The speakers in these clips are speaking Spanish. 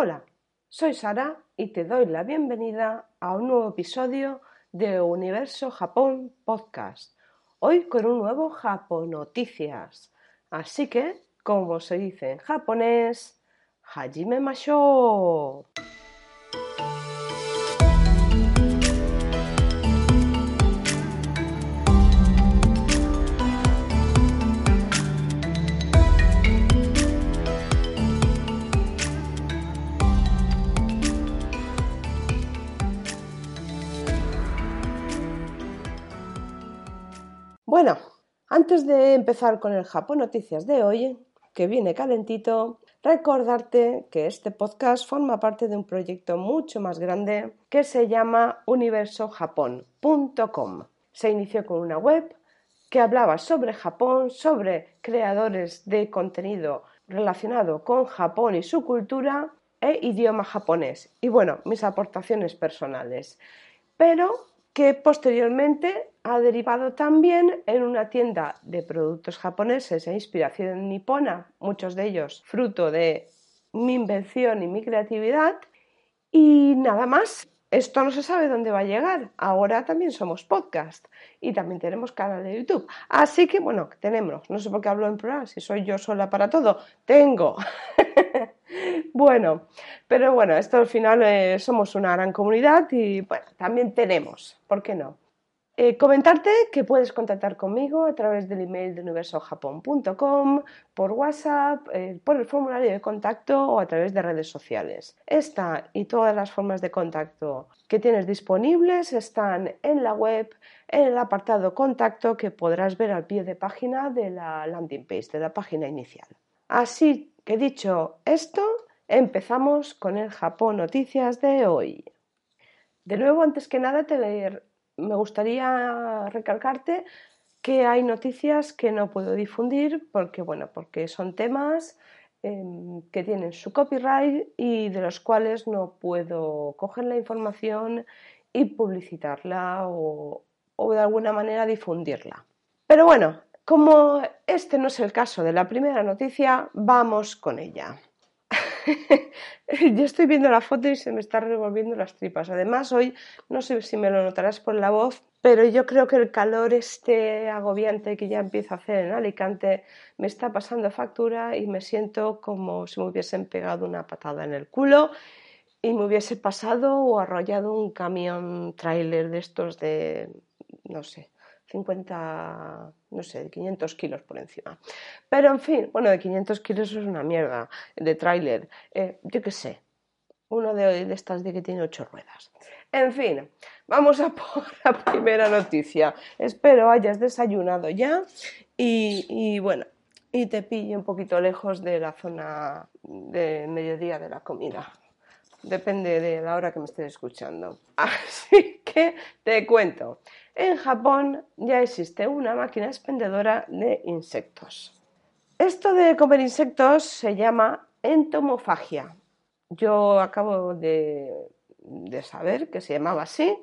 Hola, soy Sara y te doy la bienvenida a un nuevo episodio de Universo Japón Podcast. Hoy con un nuevo Japonoticias. Así que, como se dice en japonés, Hajime Masho. Bueno, antes de empezar con el Japón Noticias de hoy, que viene calentito, recordarte que este podcast forma parte de un proyecto mucho más grande que se llama universojapón.com. Se inició con una web que hablaba sobre Japón, sobre creadores de contenido relacionado con Japón y su cultura e idioma japonés. Y bueno, mis aportaciones personales. Pero que posteriormente ha derivado también en una tienda de productos japoneses e inspiración nipona, muchos de ellos fruto de mi invención y mi creatividad. Y nada más, esto no se sabe dónde va a llegar. Ahora también somos podcast y también tenemos canal de YouTube. Así que bueno, tenemos, no sé por qué hablo en plural, si soy yo sola para todo, tengo. bueno, pero bueno, esto al final eh, somos una gran comunidad y bueno, también tenemos, ¿por qué no? Eh, comentarte que puedes contactar conmigo a través del email de universojapón.com, por WhatsApp, eh, por el formulario de contacto o a través de redes sociales. Esta y todas las formas de contacto que tienes disponibles están en la web, en el apartado contacto que podrás ver al pie de página de la landing page, de la página inicial. Así que dicho esto, empezamos con el Japón Noticias de hoy. De nuevo, antes que nada, te me gustaría recalcarte que hay noticias que no puedo difundir porque, bueno, porque son temas em, que tienen su copyright y de los cuales no puedo coger la información y publicitarla o, o de alguna manera difundirla. Pero bueno, como este no es el caso de la primera noticia, vamos con ella. Yo estoy viendo la foto y se me están revolviendo las tripas. Además, hoy no sé si me lo notarás por la voz, pero yo creo que el calor este agobiante que ya empiezo a hacer en Alicante me está pasando factura y me siento como si me hubiesen pegado una patada en el culo y me hubiese pasado o arrollado un camión trailer de estos de, no sé, 50, no sé, de 500 kilos por encima. Pero en fin, bueno, de 500 kilos es una mierda, de tráiler, eh, yo qué sé, uno de, de, estas de que tiene ocho ruedas. En fin, vamos a por la primera noticia. Espero hayas desayunado ya y, y bueno, y te pille un poquito lejos de la zona de mediodía de la comida. Depende de la hora que me estés escuchando. Así que te cuento. En Japón ya existe una máquina expendedora de insectos. Esto de comer insectos se llama entomofagia. Yo acabo de, saber que se llamaba así.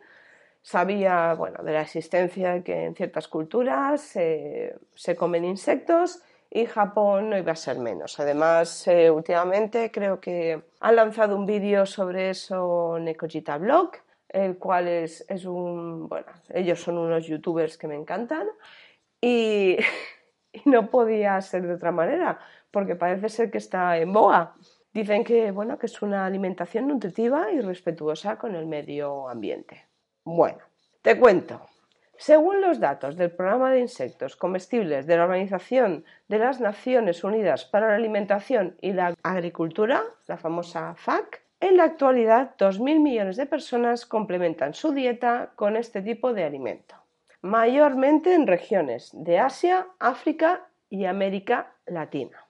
Sabía bueno, de la existencia que en ciertas culturas se comen insectos y Japón no iba a ser menos. Además, eh, últimamente creo que han lanzado un vídeo sobre eso Nekojita Blog el cual es, un, bueno, ellos son unos youtubers que me encantan y, no podía ser de otra manera, porque parece ser que está en boga. Dicen que, bueno, que es una alimentación nutritiva y respetuosa con el medio ambiente. Bueno, te cuento. Según los datos del Programa de Insectos Comestibles de la Organización de las Naciones Unidas para la Alimentación y la Agricultura, la famosa FAC, en la actualidad, 2.000 millones de personas complementan su dieta con este tipo de alimento, mayormente en regiones de Asia, África y América Latina.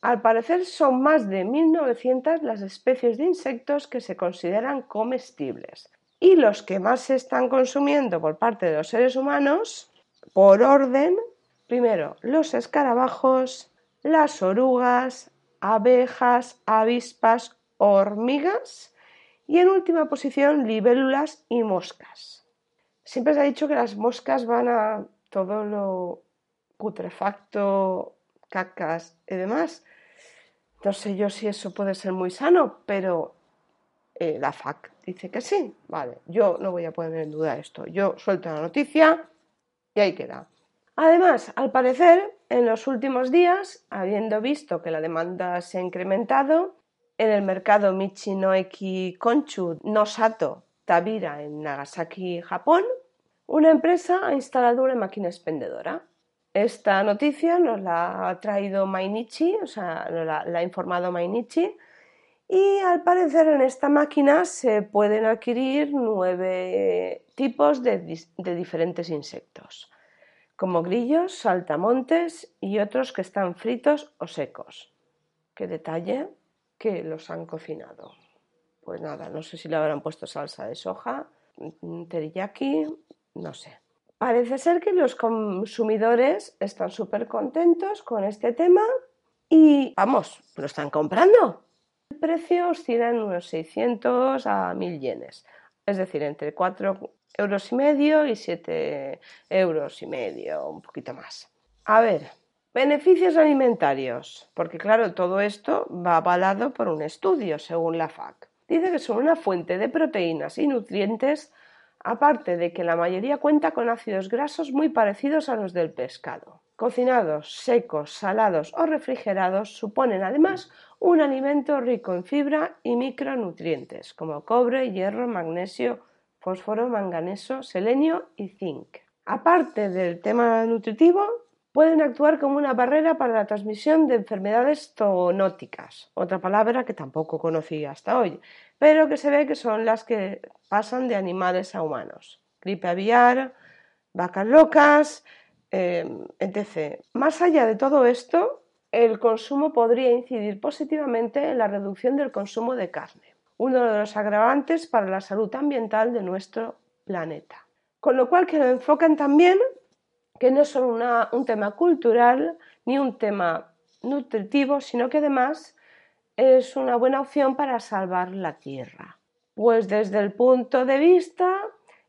Al parecer son más de 1.900 las especies de insectos que se consideran comestibles y los que más se están consumiendo por parte de los seres humanos, por orden, primero los escarabajos, las orugas, abejas, avispas, hormigas y en última posición libélulas y moscas. Siempre se ha dicho que las moscas van a todo lo putrefacto, cacas y demás. No sé yo si eso puede ser muy sano, pero eh, la FAC dice que sí. Vale, yo no voy a poner en duda esto. Yo suelto la noticia y ahí queda. Además, al parecer, en los últimos días, habiendo visto que la demanda se ha incrementado, en el mercado Michinoeki Konchu Nosato Tabira en Nagasaki, Japón, una empresa ha instalado una máquina expendedora. Esta noticia nos la ha traído Mainichi, o sea, nos la, ha informado Mainichi, y al parecer en esta máquina se pueden adquirir nueve tipos de diferentes insectos como grillos, saltamontes y otros que están fritos o secos. Qué detalle que los han cocinado. Pues nada, no sé si le habrán puesto salsa de soja, teriyaki, no sé. Parece ser que los consumidores están súper contentos con este tema y vamos, lo están comprando. El precio oscila en unos 600 a 1000 yenes, es decir, entre 4 euros y medio y 7 euros y medio, un poquito más. A ver, beneficios alimentarios, porque claro, todo esto va avalado por un estudio, según la FAC. Dice que son una fuente de proteínas y nutrientes, aparte de que la mayoría cuenta con ácidos grasos muy parecidos a los del pescado. Cocinados, secos, salados o refrigerados suponen además un alimento rico en fibra y micronutrientes como cobre, hierro, magnesio, fósforo, manganeso, selenio y zinc. Aparte del tema nutritivo, pueden actuar como una barrera para la transmisión de enfermedades zoonóticas, otra palabra que tampoco conocía hasta hoy, pero que se ve que son las que pasan de animales a humanos. Gripe aviar, vacas locas, em, etc. Más allá de todo esto, el consumo podría incidir positivamente en la reducción del consumo de carne uno de los agravantes para la salud ambiental de nuestro planeta. Con lo cual que lo enfocan también que no es solo un tema cultural ni un tema nutritivo, sino que además es una buena opción para salvar la tierra. Pues desde el punto de vista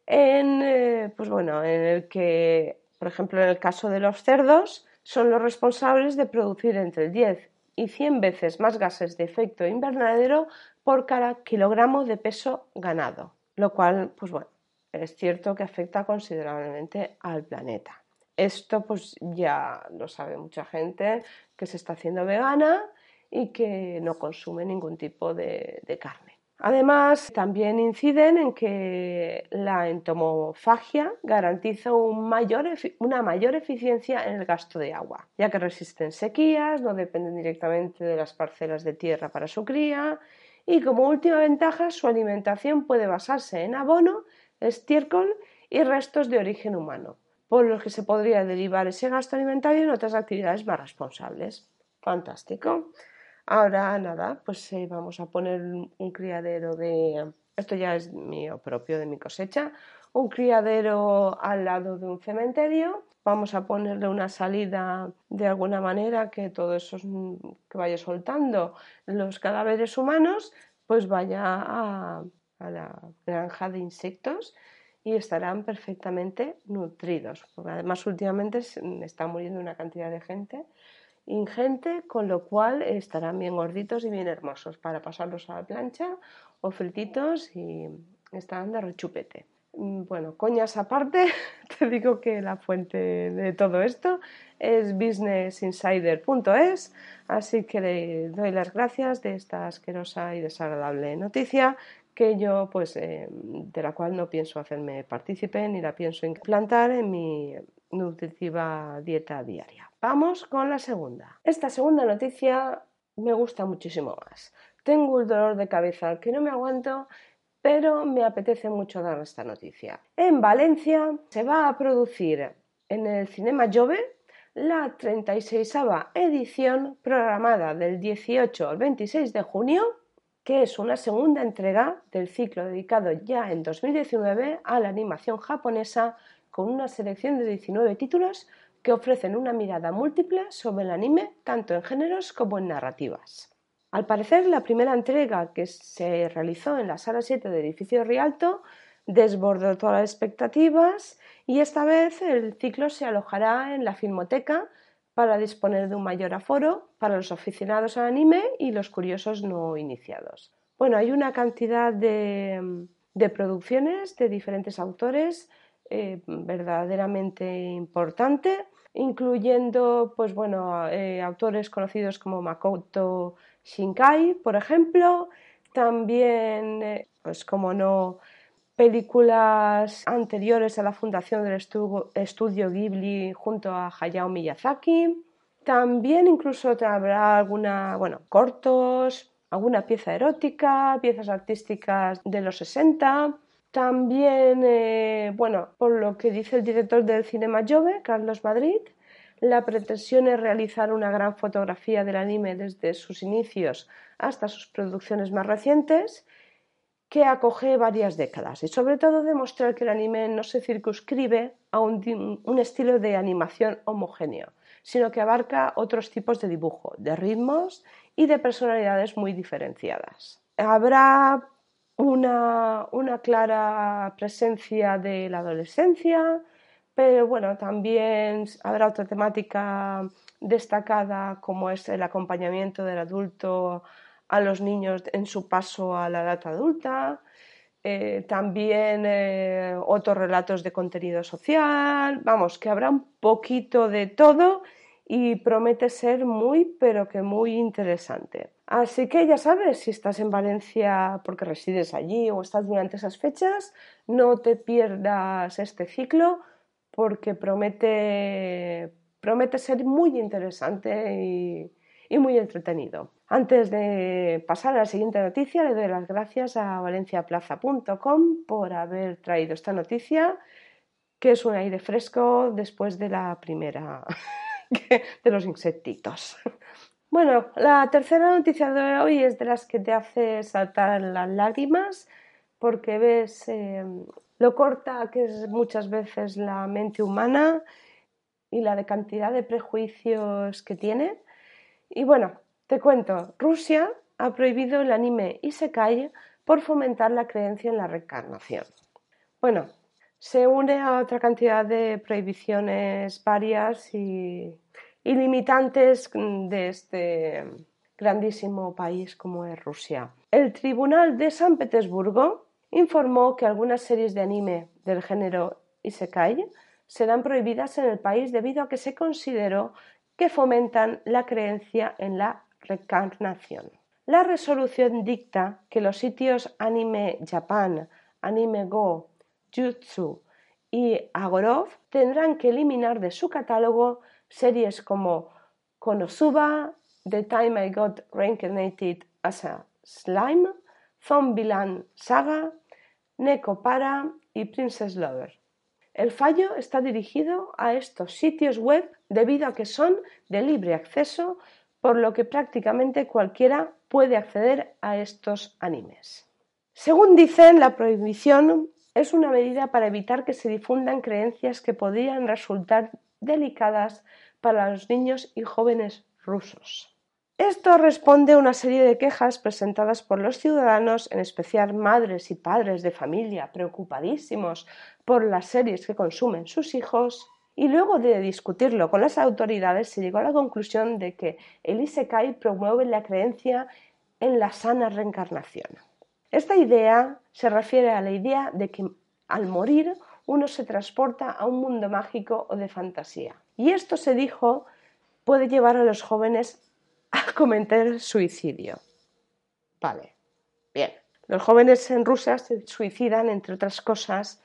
en, eh, pues bueno, en el que, por ejemplo, en el caso de los cerdos, son los responsables de producir entre el 10 y 100 veces más gases de efecto invernadero por cada kilogramo de peso ganado, lo cual, pues bueno, es cierto que afecta considerablemente al planeta. Esto pues ya lo sabe mucha gente que se está haciendo vegana y que no consume ningún tipo de, carne. Además, también inciden en que la entomofagia garantiza una mayor eficiencia en el gasto de agua, ya que resisten sequías, no dependen directamente de las parcelas de tierra para su cría y como última ventaja su alimentación puede basarse en abono, estiércol y restos de origen humano, por los que se podría derivar ese gasto alimentario en otras actividades más responsables. Fantástico. Ahora nada, pues eh, vamos a poner un criadero de... Esto ya es mío propio de mi cosecha. Un criadero al lado de un cementerio vamos a ponerle una salida de alguna manera que todo eso que vaya soltando los cadáveres humanos pues vaya a, la granja de insectos y estarán perfectamente nutridos. además últimamente está muriendo una cantidad de gente ingente, con lo cual estarán bien gorditos y bien hermosos para pasarlos a la plancha o frititos y estarán de rechupete. Mm, bueno, coñas aparte, te digo que la fuente de todo esto es businessinsider.es, así que le doy las gracias de esta asquerosa y desagradable noticia que yo, pues, eh, de la cual no pienso hacerme partícipe ni la pienso implantar en mi nutritiva dieta diaria. Vamos con la segunda. Esta segunda noticia me gusta muchísimo más. Tengo un dolor de cabeza que no me aguanto pero me apetece mucho dar esta noticia. En Valencia se va a producir en el Cinema Jove la 36 edición programada del 18 al 26 de junio, que es una segunda entrega del ciclo dedicado ya en 2019 a la animación japonesa con una selección de 19 títulos que ofrecen una mirada múltiple sobre el anime tanto en géneros como en narrativas. Al parecer, la primera entrega que se realizó en la sala 7 del edificio Rialto desbordó todas las expectativas y esta vez el ciclo se alojará en la Filmoteca para disponer de un mayor aforo para los aficionados al anime y los curiosos no iniciados. Bueno, hay una cantidad de, producciones de diferentes autores eh, verdaderamente importante, incluyendo pues, bueno, eh, autores conocidos como Makoto Shinkai, por ejemplo, también, eh, pues como no, películas anteriores a la fundación del estudio Ghibli junto a Hayao Miyazaki. También incluso habrá alguna, bueno, cortos, alguna pieza erótica, piezas artísticas de los 60. También, eh, bueno, por lo que dice el director del Cinema Jove, Carlos Madrid, la pretensión es realizar una gran fotografía del anime desde sus inicios hasta sus producciones más recientes que acoge varias décadas y sobre todo demostrar que el anime no se circunscribe a un, estilo de animación homogéneo, sino que abarca otros tipos de dibujo, de ritmos y de personalidades muy diferenciadas. Habrá una, una clara presencia de la adolescencia, pero bueno, también habrá otra temática destacada como es el acompañamiento del adulto a los niños en su paso a la edad adulta, eh, también eh, otros relatos de contenido social, vamos, que habrá un poquito de todo y promete ser muy, pero que muy interesante. Así que ya sabes, si estás en Valencia porque resides allí o estás durante esas fechas, no te pierdas este ciclo porque promete, promete ser muy interesante y, y muy entretenido. Antes de pasar a la siguiente noticia, le doy las gracias a valenciaplaza.com por haber traído esta noticia, que es un aire fresco después de la primera de los insectitos. Bueno, la tercera noticia de hoy es de las que te hace saltar las lágrimas porque ves eh, lo corta que es muchas veces la mente humana y la de cantidad de prejuicios que tiene. Y bueno, te cuento, Rusia ha prohibido el anime Isekai por fomentar la creencia en la reencarnación. Bueno, se une a otra cantidad de prohibiciones varias y, limitantes de este grandísimo país como es Rusia. El Tribunal de San Petersburgo informó que algunas series de anime del género Isekai serán prohibidas en el país debido a que se consideró que fomentan la creencia en la reencarnación. La resolución dicta que los sitios Anime Japan, Anime Go, Jutsu y Agorov tendrán que eliminar de su catálogo series como Konosuba, The Time I Got Reincarnated as a Slime, Zombieland Saga, Neko Para y Princess Lover. El fallo está dirigido a estos sitios web debido a que son de libre acceso por lo que prácticamente cualquiera puede acceder a estos animes. Según dicen, la prohibición es una medida para evitar que se difundan creencias que podrían resultar delicadas para los niños y jóvenes rusos. Esto responde a una serie de quejas presentadas por los ciudadanos, en especial madres y padres de familia preocupadísimos por las series que consumen sus hijos, y luego de discutirlo con las autoridades se llegó a la conclusión de que el Isekai promueve la creencia en la sana reencarnación. Esta idea se refiere a la idea de que al morir uno se transporta a un mundo mágico o de fantasía. Y esto se dijo puede llevar a los jóvenes a cometer suicidio. Vale, bien. Los jóvenes en Rusia se suicidan, entre otras cosas,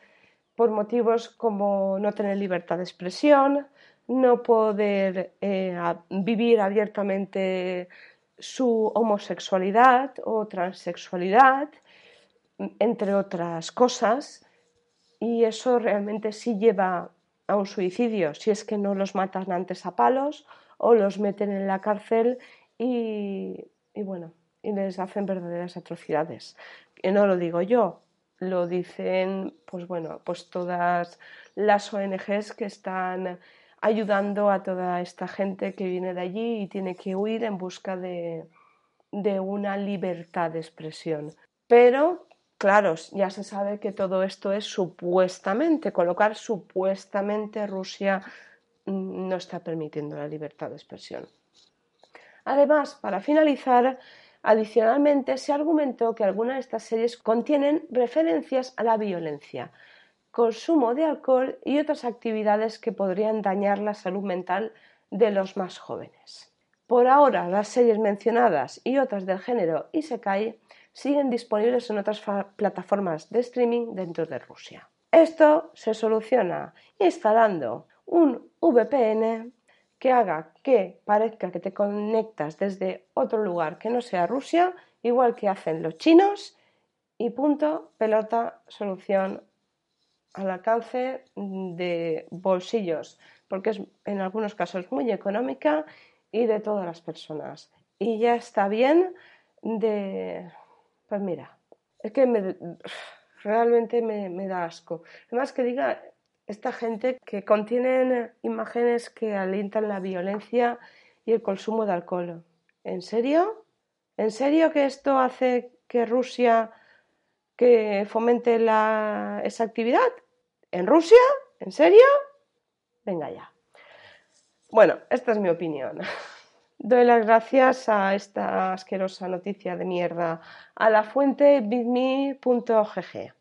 por motivos como no tener libertad de expresión, no poder eh, vivir abiertamente su homosexualidad o transexualidad, entre otras cosas, y eso realmente sí lleva a un suicidio, si es que no los matan antes a palos o los meten en la cárcel y, y bueno, y les hacen verdaderas atrocidades. Y no lo digo yo, lo dicen, pues bueno, pues todas las ONGs que están ayudando a toda esta gente que viene de allí y tiene que huir en busca de, de una libertad de expresión. Pero, claro, ya se sabe que todo esto es supuestamente, colocar supuestamente Rusia no está permitiendo la libertad de expresión. Además, para finalizar, adicionalmente se argumentó que algunas de estas series contienen referencias a la violencia, consumo de alcohol y otras actividades que podrían dañar la salud mental de los más jóvenes. Por ahora, las series mencionadas y otras del género Isekai siguen disponibles en otras plataformas de streaming dentro de Rusia. Esto se soluciona instalando un VPN que haga que parezca que te conectas desde otro lugar que no sea Rusia, igual que hacen los chinos, y punto, pelota, solución al alcance de bolsillos, porque es en algunos casos muy económica y de todas las personas. Y ya está bien de... Pues mira, es que me, realmente me, da asco. Además que diga esta gente que contienen imágenes que alientan la violencia y el consumo de alcohol. ¿En serio? ¿En serio que esto hace que Rusia que fomente esa actividad? ¿En Rusia? ¿En serio? Venga ya. Bueno, esta es mi opinión. Doy las gracias a esta asquerosa noticia de mierda, a la fuente bitme.gg,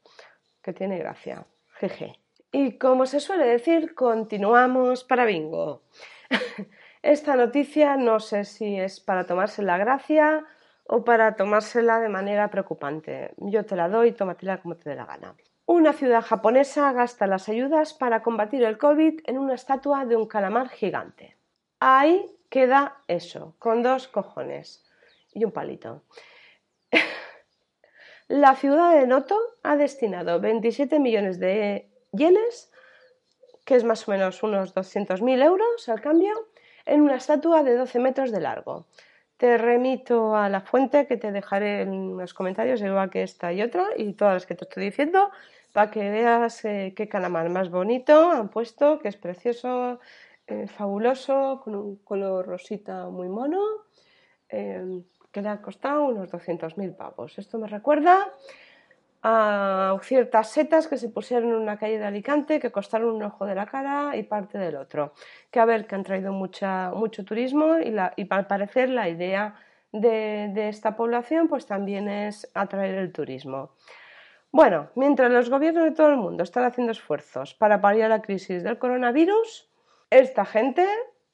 que tiene gracia. GG. Y como se suele decir, continuamos para bingo. Esta noticia no sé si es para tomarse la gracia o para tomársela de manera preocupante. Yo te la doy, tómatela como te dé la gana. Una ciudad japonesa gasta las ayudas para combatir el COVID en una estatua de un calamar gigante. Ahí queda eso, con dos cojones y un palito. La ciudad de Noto ha destinado 27 millones de yenes, que es más o menos unos 200.000 euros al cambio, en una estatua de 12 metros de largo. Te remito a la fuente que te dejaré en los comentarios, igual que esta y otra, y todas las que te estoy diciendo, para que veas eh, qué calamar más bonito han puesto, que es precioso, eh, fabuloso, con un color rosita muy mono, eh, que le ha costado unos 200.000 pavos. Esto me recuerda a ciertas setas que se pusieron en una calle de Alicante que costaron un ojo de la cara y parte del otro. Que a ver, que han traído mucha, mucho turismo y, la, al parecer la idea de, de esta población pues también es atraer el turismo. Bueno, mientras los gobiernos de todo el mundo están haciendo esfuerzos para paliar la crisis del coronavirus, esta gente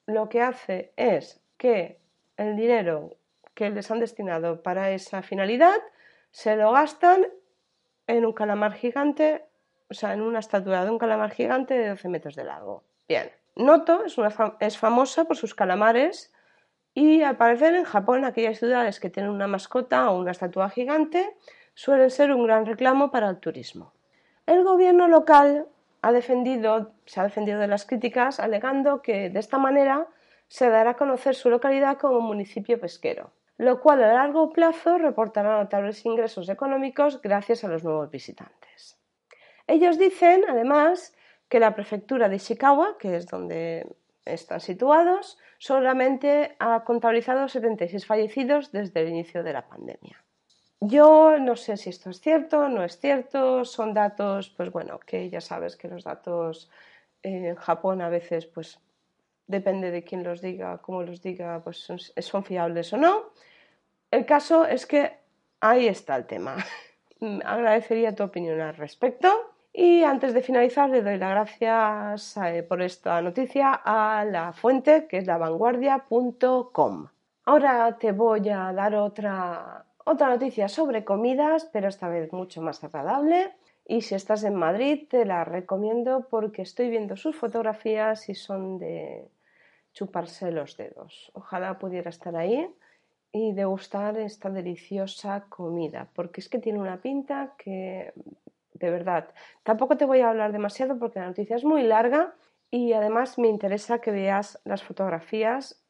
lo que hace es que el dinero que les han destinado para esa finalidad se lo gastan en un calamar gigante, o sea, en una estatua de un calamar gigante de 12 metros de largo. Bien, Noto es, es famosa por sus calamares y al parecer en Japón aquellas ciudades que tienen una mascota o una estatua gigante suelen ser un gran reclamo para el turismo. El gobierno local ha defendido, se ha defendido de las críticas alegando que de esta manera se dará a conocer su localidad como municipio pesquero, lo cual a largo plazo reportará notables ingresos económicos gracias a los nuevos visitantes. Ellos dicen, además, que la prefectura de Ishikawa, que es donde están situados, solamente ha contabilizado 76 fallecidos desde el inicio de la pandemia. Yo no sé si esto es cierto, no es cierto, son datos, pues bueno, que ya sabes que los datos en Japón a veces, pues depende de quién los diga, cómo los diga, pues son, fiables o no. El caso es que ahí está el tema. Agradecería tu opinión al respecto. Y antes de finalizar, le doy las gracias eh, por esta noticia a la fuente que es lavanguardia.com. Ahora te voy a dar otra otra noticia sobre comidas, pero esta vez mucho más agradable. Y si estás en Madrid, te la recomiendo porque estoy viendo sus fotografías y son de chuparse los dedos. Ojalá pudiera estar ahí y degustar esta deliciosa comida, porque es que tiene una pinta que, de verdad, tampoco te voy a hablar demasiado porque la noticia es muy larga y además me interesa que veas las fotografías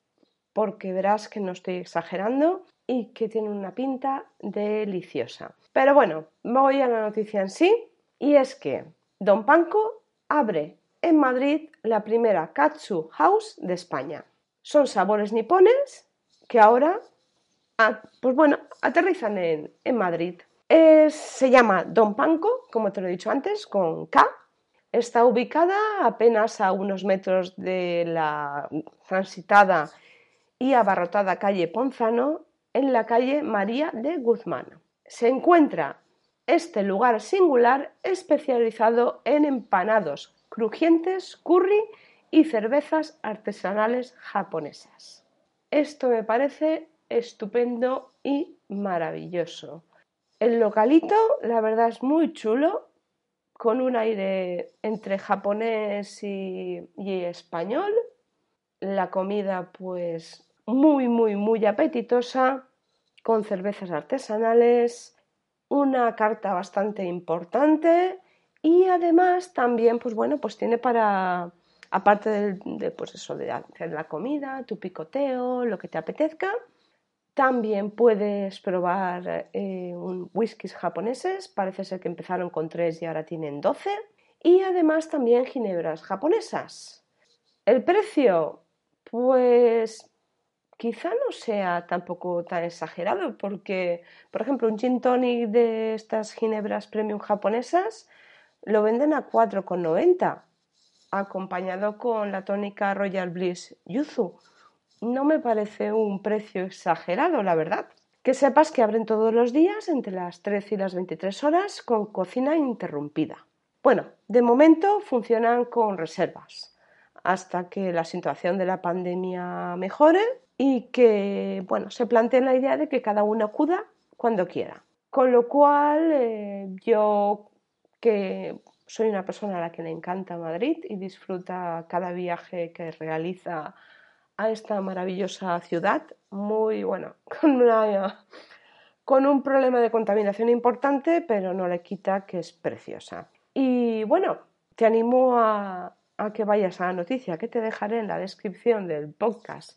porque verás que no estoy exagerando y que tiene una pinta deliciosa. Pero bueno, voy a la noticia en sí y es que Don Panco abre en Madrid la primera Katsu House de España. Son sabores nipones que ahora, ah, pues bueno, aterrizan en, Madrid. se llama Don Panco, como te lo he dicho antes, con K. Está ubicada apenas a unos metros de la transitada y abarrotada calle Ponzano, en la calle María de Guzmán. Se encuentra este lugar singular especializado en empanados crujientes, curry y cervezas artesanales japonesas. Esto me parece estupendo y maravilloso. El localito, la verdad, es muy chulo, con un aire entre japonés y, español. La comida, pues, muy, muy, muy apetitosa, con cervezas artesanales, una carta bastante importante y además también, pues bueno, pues tiene para, aparte de, pues eso, de hacer la comida, tu picoteo, lo que te apetezca, también puedes probar eh, un whiskies japoneses, parece ser que empezaron con tres y ahora tienen 12. Y además también ginebras japonesas. El precio, pues quizá no sea tampoco tan exagerado, porque, por ejemplo, un gin tonic de estas ginebras premium japonesas lo venden a 4,90, acompañado con la tónica Royal Bliss Yuzu no me parece un precio exagerado, la verdad. Que sepas que abren todos los días entre las 13 y las 23 horas con cocina interrumpida. Bueno, de momento funcionan con reservas hasta que la situación de la pandemia mejore y que, bueno, se planteen la idea de que cada uno acuda cuando quiera. Con lo cual, eh, yo que soy una persona a la que le encanta Madrid y disfruta cada viaje que realiza a esta maravillosa ciudad, muy bueno, con, con un problema de contaminación importante, pero no le quita que es preciosa. Y bueno, te animo a, que vayas a la noticia que te dejaré en la descripción del podcast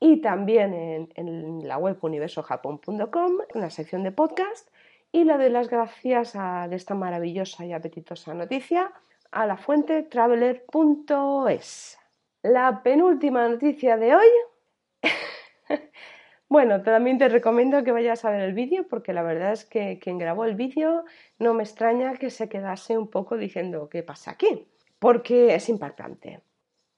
y también en, la web universojapón.com, en la sección de podcast. Y le doy las gracias a, esta maravillosa y apetitosa noticia a la fuente traveler.es. La penúltima noticia de hoy. bueno, también te recomiendo que vayas a ver el vídeo porque la verdad es que quien grabó el vídeo no me extraña que se quedase un poco diciendo qué pasa aquí, porque es impactante.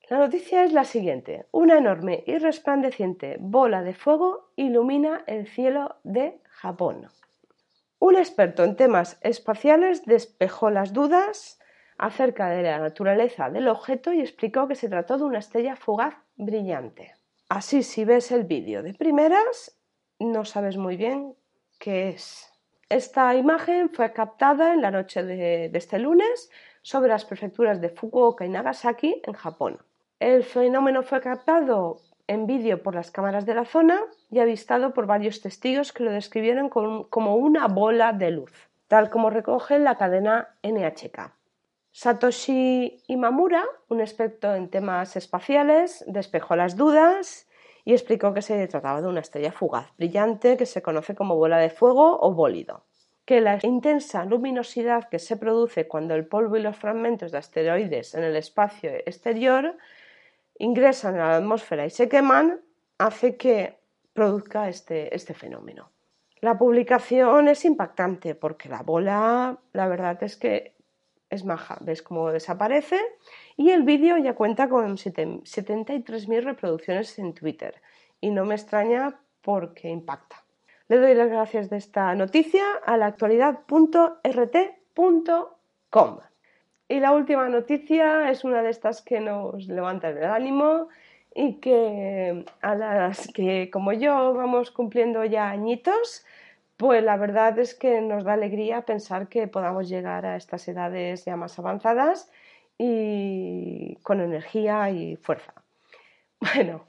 La noticia es la siguiente. Una enorme y resplandeciente bola de fuego ilumina el cielo de Japón. Un experto en temas espaciales despejó las dudas acerca de la naturaleza del objeto y explicó que se trató de una estrella fugaz brillante. Así, si ves el vídeo de primeras, no sabes muy bien qué es. Esta imagen fue captada en la noche de, este lunes sobre las prefecturas de Fukuoka y Nagasaki, en Japón. El fenómeno fue captado en vídeo por las cámaras de la zona y avistado por varios testigos que lo describieron como una bola de luz, tal como recoge la cadena NHK. Satoshi Imamura, un experto en temas espaciales, despejó las dudas y explicó que se trataba de una estrella fugaz brillante que se conoce como bola de fuego o bólido, que la intensa luminosidad que se produce cuando el polvo y los fragmentos de asteroides en el espacio exterior ingresan a la atmósfera y se queman hace que produzca este, este fenómeno. La publicación es impactante porque la bola, la verdad es que es maja, ves cómo desaparece y el vídeo ya cuenta con 73.000 reproducciones en Twitter y no me extraña porque impacta. Le doy las gracias de esta noticia a la actualidad.rt.com. Y la última noticia es una de estas que nos levanta el ánimo y que a las que como yo vamos cumpliendo ya añitos, pues la verdad es que nos da alegría pensar que podamos llegar a estas edades ya más avanzadas y con energía y fuerza. Bueno,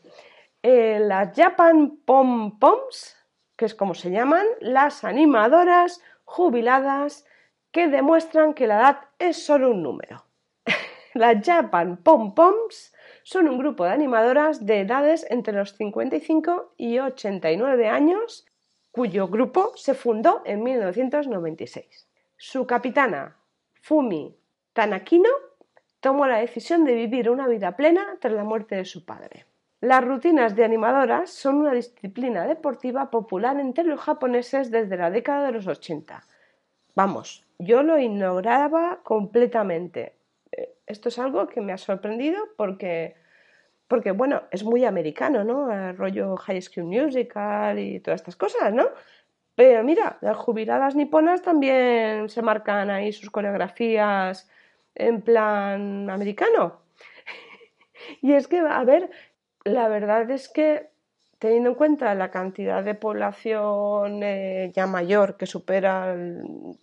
eh, las Japan Pom Poms, que es como se llaman, las animadoras jubiladas que demuestran que la edad es solo un número. las Japan Pom Poms son un grupo de animadoras de edades entre los 55 y 89 años cuyo grupo se fundó en 1996. Su capitana, Fumi Tanakino, tomó la decisión de vivir una vida plena tras la muerte de su padre. Las rutinas de animadoras son una disciplina deportiva popular entre los japoneses desde la década de los 80. Vamos, yo lo ignoraba completamente, eh, esto es algo que me ha sorprendido porque, porque bueno, es muy americano, ¿no? El rollo High School Musical y todas estas cosas, ¿no? Pero mira, las jubiladas niponas también se marcan ahí sus coreografías en plan americano. y es que, a ver, la verdad es que teniendo en cuenta la cantidad de población eh, ya mayor que supera,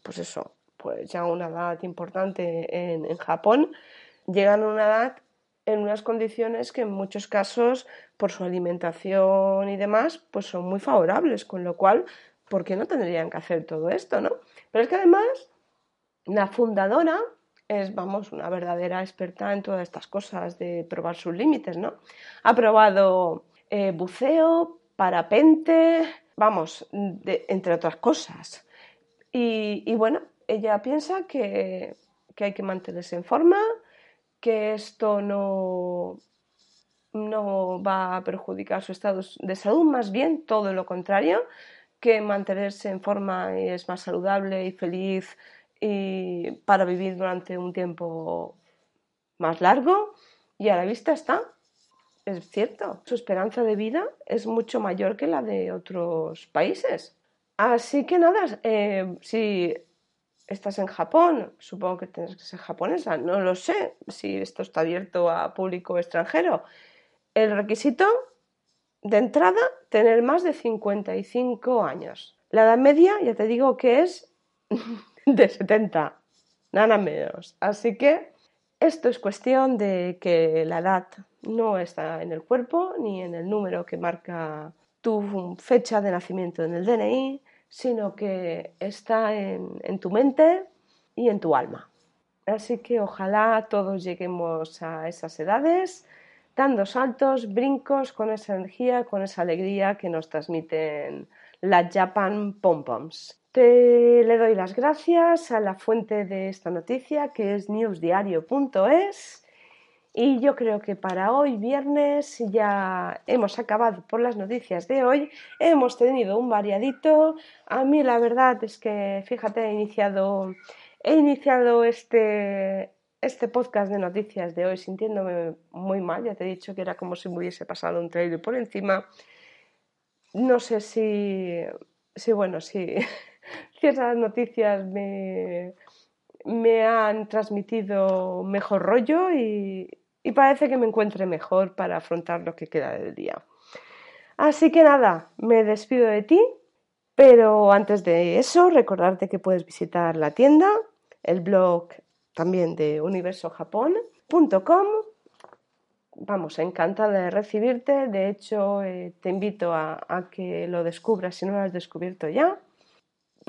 pues eso, pues ya una edad importante en, en Japón, llegan a una edad en unas condiciones que en muchos casos, por su alimentación y demás, pues son muy favorables, con lo cual, ¿por qué no tendrían que hacer todo esto, no? Pero es que además, la fundadora es, vamos, una verdadera experta en todas estas cosas de probar sus límites, ¿no? Ha probado eh, buceo, parapente, vamos, entre otras cosas. Y, bueno, ella piensa que, hay que mantenerse en forma, que esto no, no va a perjudicar su estado de salud, más bien todo lo contrario, que mantenerse en forma es más saludable y feliz y para vivir durante un tiempo más largo y a la vista está. Es cierto, su esperanza de vida es mucho mayor que la de otros países. Así que nada, eh, si estás en Japón, supongo que tienes que ser japonesa, no lo sé si esto está abierto a público extranjero. El requisito de entrada, tener más de 55 años. La edad media, ya te digo que es de 70, nada menos. Así que esto es cuestión de que la edad no está en el cuerpo ni en el número que marca tu fecha de nacimiento en el DNI, sino que está en, tu mente y en tu alma. Así que ojalá todos lleguemos a esas edades dando saltos, brincos con esa energía, con esa alegría que nos transmiten las Japan Pom Poms. Le doy las gracias a la fuente de esta noticia que es newsdiario.es y yo creo que para hoy viernes ya hemos acabado por las noticias de hoy. Hemos tenido un variadito. A mí la verdad es que, fíjate, he iniciado, este, este podcast de noticias de hoy sintiéndome muy mal. Ya te he dicho que era como si me hubiese pasado un trailer por encima. No sé si, si bueno, si ciertas noticias me, me han transmitido mejor rollo y, y parece que me encuentre mejor para afrontar lo que queda del día. Así que nada, me despido de ti, pero antes de eso, recordarte que puedes visitar la tienda, el blog también de universojapón.com. Vamos, encantada de recibirte. De hecho, eh, te invito a, que lo descubras si no lo has descubierto ya,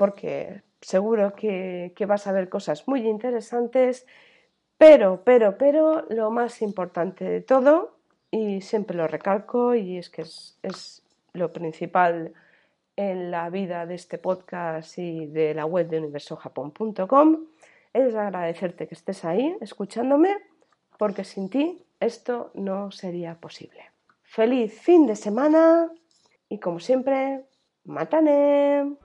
porque seguro que, vas a ver cosas muy interesantes pero, pero, pero, lo más importante de todo, y siempre lo recalco, y es que es, lo principal en la vida de este podcast y de la web de universojapón.com, es agradecerte que estés ahí escuchándome, porque sin ti esto no sería posible. Feliz fin de semana y como siempre, matane.